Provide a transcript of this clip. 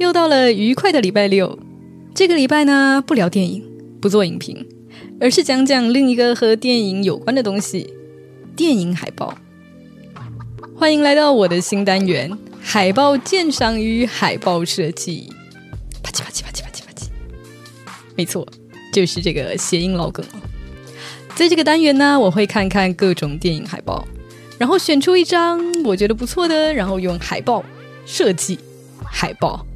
又到了愉快的礼拜六。这个礼拜呢，不聊电影，不做影评，而是讲讲另一个和电影有关的东西——电影海报。欢迎来到我的新单元——海报鉴赏与海报设计。啪叽啪叽啪叽啪叽啪叽，没错，就是这个谐音老梗了。在这个单元呢，我会看看各种电影海报，然后选出一张我觉得不错的，然后用海报设计海报。